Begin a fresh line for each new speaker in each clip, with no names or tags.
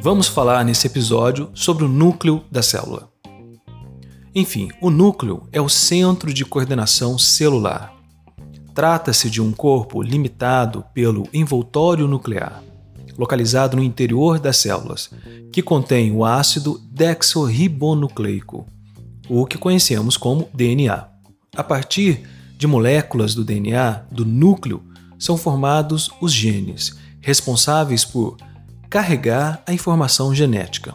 Vamos falar nesse episódio sobre o núcleo da célula. Enfim, o núcleo é o centro de coordenação celular. Trata-se de um corpo limitado pelo envoltório nuclear, localizado no interior das células, que contém o ácido desoxirribonucleico, o que conhecemos como DNA. A partir de moléculas do DNA do núcleo são formados os genes, responsáveis por carregar a informação genética.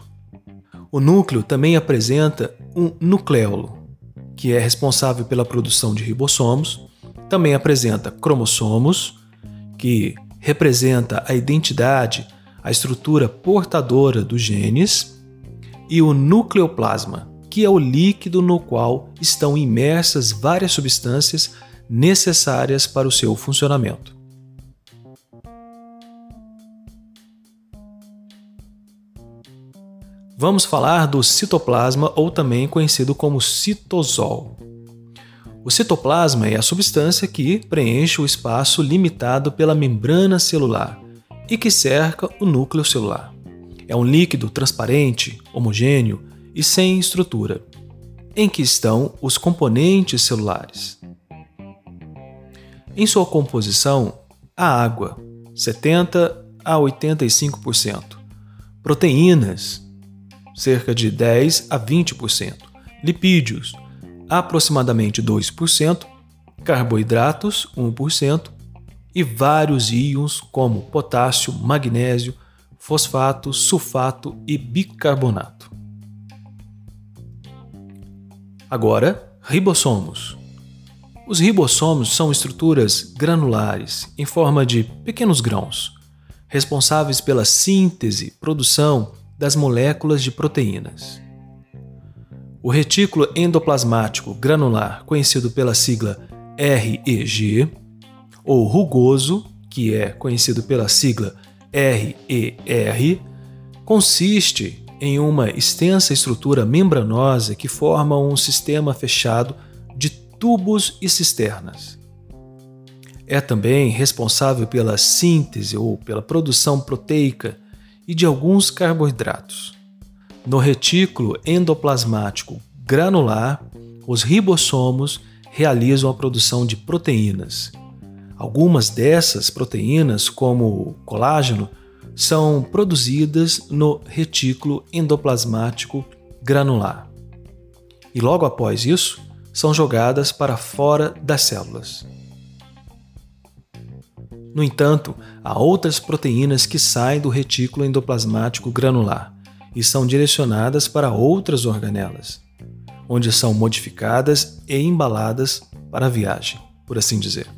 O núcleo também apresenta um nucleolo, que é responsável pela produção de ribossomos, também apresenta cromossomos, que representa a identidade, a estrutura portadora dos genes, e o nucleoplasma, que é o líquido no qual estão imersas várias substâncias necessárias para o seu funcionamento. Vamos falar do citoplasma ou também conhecido como citosol. O citoplasma é a substância que preenche o espaço limitado pela membrana celular e que cerca o núcleo celular. É um líquido transparente, homogêneo e sem estrutura, em que estão os componentes celulares. Em sua composição, a água, 70 a 85%, proteínas, cerca de 10 a 20%, lipídios, aproximadamente 2%, carboidratos, 1%, e vários íons como potássio, magnésio, fosfato, sulfato e bicarbonato. Agora, ribossomos. Os ribossomos são estruturas granulares em forma de pequenos grãos, responsáveis pela síntese, produção das moléculas de proteínas. O retículo endoplasmático granular, conhecido pela sigla REG, ou rugoso, que é conhecido pela sigla RER, consiste em uma extensa estrutura membranosa que forma um sistema fechado de tubos e cisternas. É também responsável pela síntese ou pela produção proteica e de alguns carboidratos. No retículo endoplasmático granular, os ribossomos realizam a produção de proteínas. Algumas dessas proteínas, como o colágeno, são produzidas no retículo endoplasmático granular. E logo após isso, são jogadas para fora das células. No entanto, há outras proteínas que saem do retículo endoplasmático granular e são direcionadas para outras organelas, onde são modificadas e embaladas para a viagem, por assim dizer.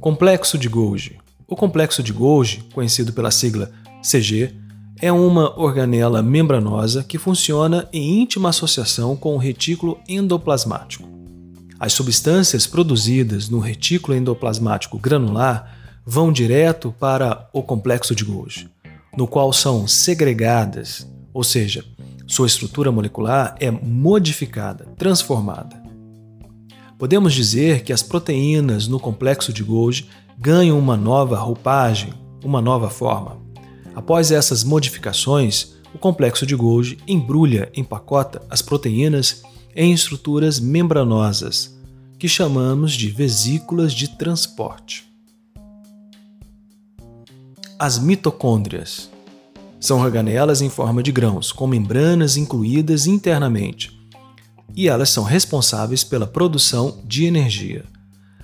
Complexo de Golgi. O complexo de Golgi, conhecido pela sigla CG, é uma organela membranosa que funciona em íntima associação com o retículo endoplasmático. As substâncias produzidas no retículo endoplasmático granular vão direto para o complexo de Golgi, no qual são segregadas, ou seja, sua estrutura molecular é modificada, transformada. Podemos dizer que as proteínas no complexo de Golgi ganham uma nova roupagem, uma nova forma. Após essas modificações, o complexo de Golgi embrulha, empacota as proteínas em estruturas membranosas, que chamamos de vesículas de transporte. As mitocôndrias são organelas em forma de grãos, com membranas incluídas internamente, e elas são responsáveis pela produção de energia.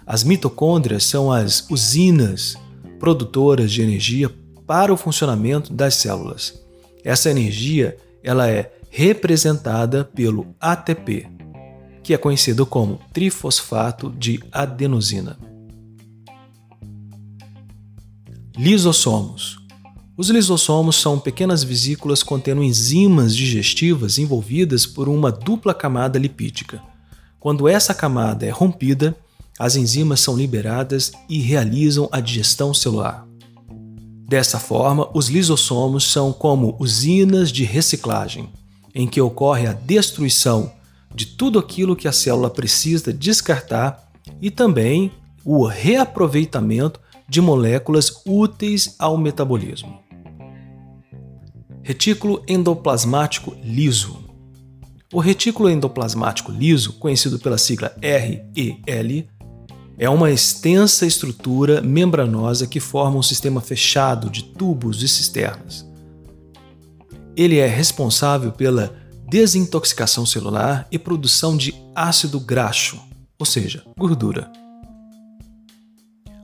As mitocôndrias são as usinas produtoras de energia para o funcionamento das células. Essa energia ela é representada pelo ATP, que é conhecido como trifosfato de adenosina. Lisossomos. Os lisossomos são pequenas vesículas contendo enzimas digestivas envolvidas por uma dupla camada lipídica. Quando essa camada é rompida, as enzimas são liberadas e realizam a digestão celular. Dessa forma, os lisossomos são como usinas de reciclagem em que ocorre a destruição de tudo aquilo que a célula precisa descartar e também o reaproveitamento de moléculas úteis ao metabolismo. Retículo endoplasmático liso. O retículo endoplasmático liso, conhecido pela sigla REL, é uma extensa estrutura membranosa que forma um sistema fechado de tubos e cisternas. Ele é responsável pela desintoxicação celular e produção de ácido graxo, ou seja, gordura.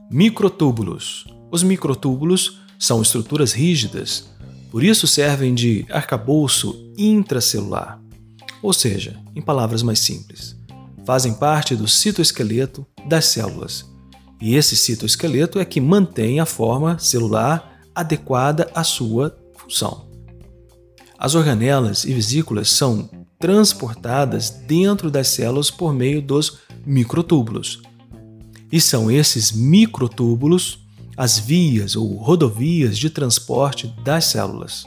Microtúbulos. Os microtúbulos são estruturas rígidas, por isso servem de arcabouço intracelular. Ou seja, em palavras mais simples, fazem parte do citoesqueleto das células. E esse citoesqueleto é que mantém a forma celular adequada à sua função. As organelas e vesículas são transportadas dentro das células por meio dos microtúbulos, e são esses microtúbulos as vias ou rodovias de transporte das células.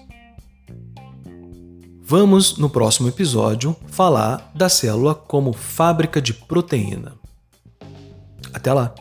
Vamos, no próximo episódio, falar da célula como fábrica de proteína. Até lá!